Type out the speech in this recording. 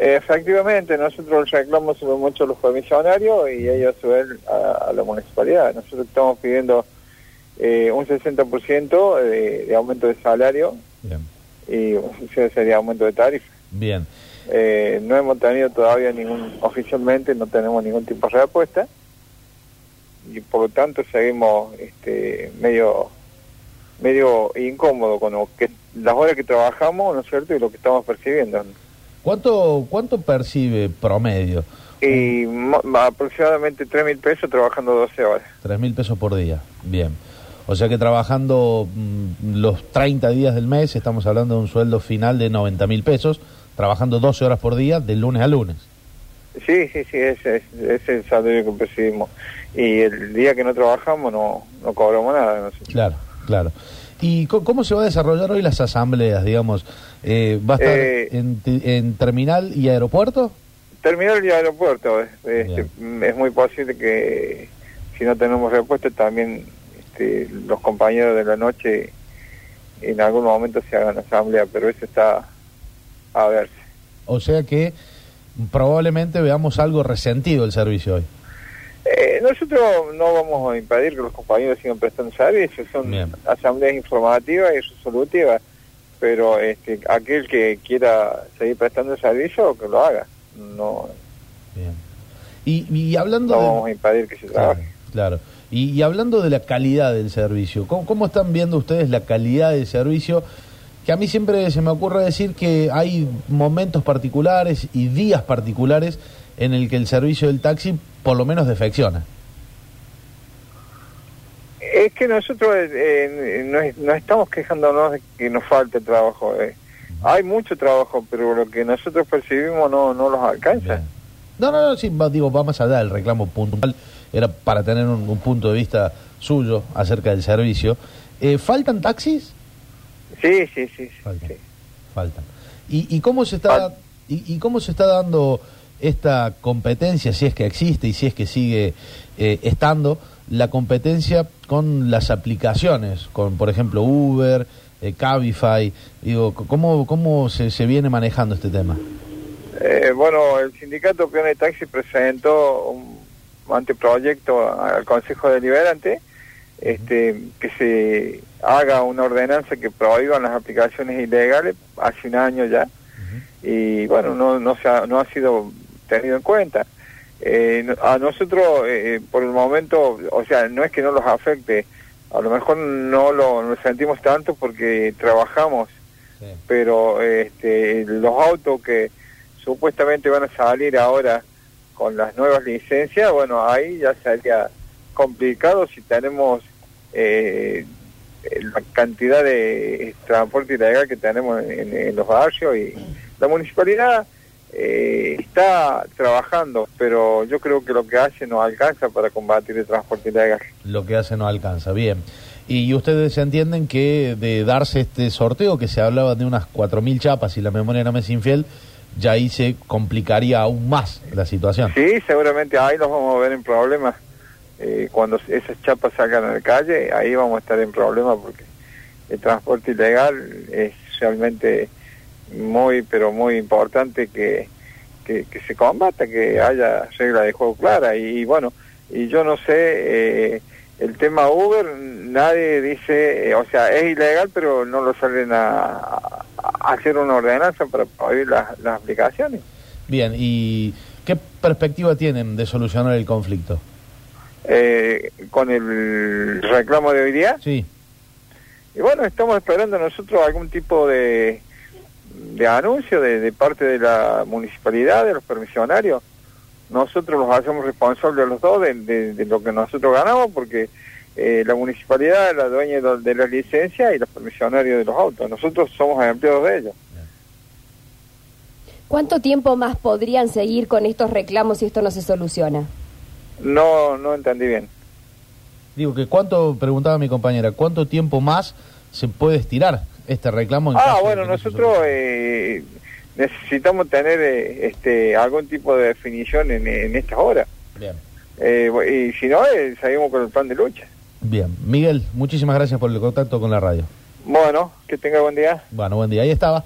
Efectivamente, nosotros sube mucho a los comisionarios y ellos suben a, a la municipalidad. Nosotros estamos pidiendo eh, un 60% de, de aumento de salario Bien. y ese sería aumento de tarifa. Bien. Eh, no hemos tenido todavía ningún, oficialmente no tenemos ningún tipo de respuesta y por lo tanto seguimos este, medio medio incómodo con lo que, las horas que trabajamos, ¿no es cierto? Y lo que estamos percibiendo. ¿Cuánto, cuánto percibe promedio? Y aproximadamente 3 mil pesos trabajando 12 horas. Tres mil pesos por día. Bien. O sea que trabajando mm, los 30 días del mes, estamos hablando de un sueldo final de 90 mil pesos, trabajando 12 horas por día, de lunes a lunes. Sí, sí, sí, ese es, es el salario que percibimos. Y el día que no trabajamos no, no cobramos nada. No sé. Claro, claro. ¿Y cómo se va a desarrollar hoy las asambleas, digamos? Eh, ¿Va a estar Eh, en, en terminal y aeropuerto? Terminal y aeropuerto. eh, este, es muy posible que si no tenemos respuesta también este, los compañeros de la noche en algún momento se hagan asamblea, pero eso está a verse. O sea que probablemente veamos algo resentido el servicio hoy. Eh, nosotros no vamos a impedir que los compañeros sigan prestando servicios, son Bien. asambleas informativas y resolutivas, pero este, aquel que quiera seguir prestando servicio, que lo haga. No, Bien. Y, y hablando no de- vamos a impedir que se Claro, trabaje. claro. Y, y hablando de la calidad del servicio, ¿cómo, cómo están viendo ustedes la calidad del servicio? Que a mí siempre se me ocurre decir que hay momentos particulares y días particulares en el que el servicio del taxi por lo menos defecciona. Es que nosotros eh, eh, no, no estamos quejándonos de que nos falte trabajo. eh. Hay mucho trabajo, pero lo que nosotros percibimos no, no los alcanza. Bien. No, no, no, sí, va, digo, va más allá del reclamo puntual. Era para tener un, un punto de vista suyo acerca del servicio. Eh, ¿Faltan taxis? Sí, sí, sí. Faltan. sí. faltan. ¿Y, y cómo se está Fal- y, y cómo se está dando esta competencia, si es que existe y si es que sigue eh, estando, la competencia con las aplicaciones, con por ejemplo Uber, eh, Cabify? Digo, ¿cómo, cómo se, se viene manejando este tema? Eh, bueno, el sindicato Peón de Taxi presentó un anteproyecto al Consejo Deliberante este, que se haga una ordenanza que prohíban las aplicaciones ilegales hace un año ya. Y bueno, no, no, se ha, no ha sido tenido en cuenta. Eh, a nosotros, eh, por el momento, o sea, no es que no los afecte, a lo mejor no lo, no lo sentimos tanto porque trabajamos pero este, los autos que supuestamente van a salir ahora con las nuevas licencias, bueno, ahí ya sería complicado si tenemos eh, la cantidad de transporte ilegal que tenemos en, en los barrios y la municipalidad eh, está trabajando, pero yo creo que lo que hace no alcanza para combatir el transporte ilegal. Lo que hace no alcanza, bien. Y ustedes entienden que de darse este sorteo, que se hablaba de unas 4.000 chapas, y la memoria no me es infiel, ya ahí se complicaría aún más la situación. Sí, seguramente ahí los vamos a ver en problemas. Eh, cuando esas chapas salgan a la calle, ahí vamos a estar en problemas porque el transporte ilegal es realmente muy, pero muy importante que, que, se combata, que haya reglas de juego claras. Y, bueno, y yo no sé, eh, el tema Uber, nadie dice, eh, o sea, es ilegal, pero no lo salen a, hacer una ordenanza para prohibir las aplicaciones. Bien, ¿y qué perspectiva tienen de solucionar el conflicto? Eh, con el reclamo de hoy día. Sí, Y bueno, estamos esperando nosotros algún tipo de, de anuncio de, de parte de la municipalidad, de los permisionarios. Nosotros los hacemos responsables a los dos de, de- de lo que nosotros ganamos porque eh, la municipalidad es la dueña de, de la licencia y los permisionarios de los autos. Nosotros somos empleados de ellos. ¿Cuánto tiempo más podrían seguir con estos reclamos si esto no se soluciona? No, no entendí bien. digo que cuánto, preguntaba mi compañera, ¿cuánto tiempo más se puede estirar este reclamo? en Ah, bueno, nosotros eh, necesitamos tener eh, este algún tipo de definición en, en estas horas. Bien. Eh, y si no, eh, seguimos con el plan de lucha. Bien, Miguel, muchísimas gracias por el contacto con la radio. Bueno, que tenga buen día. Bueno, buen día. Ahí estaba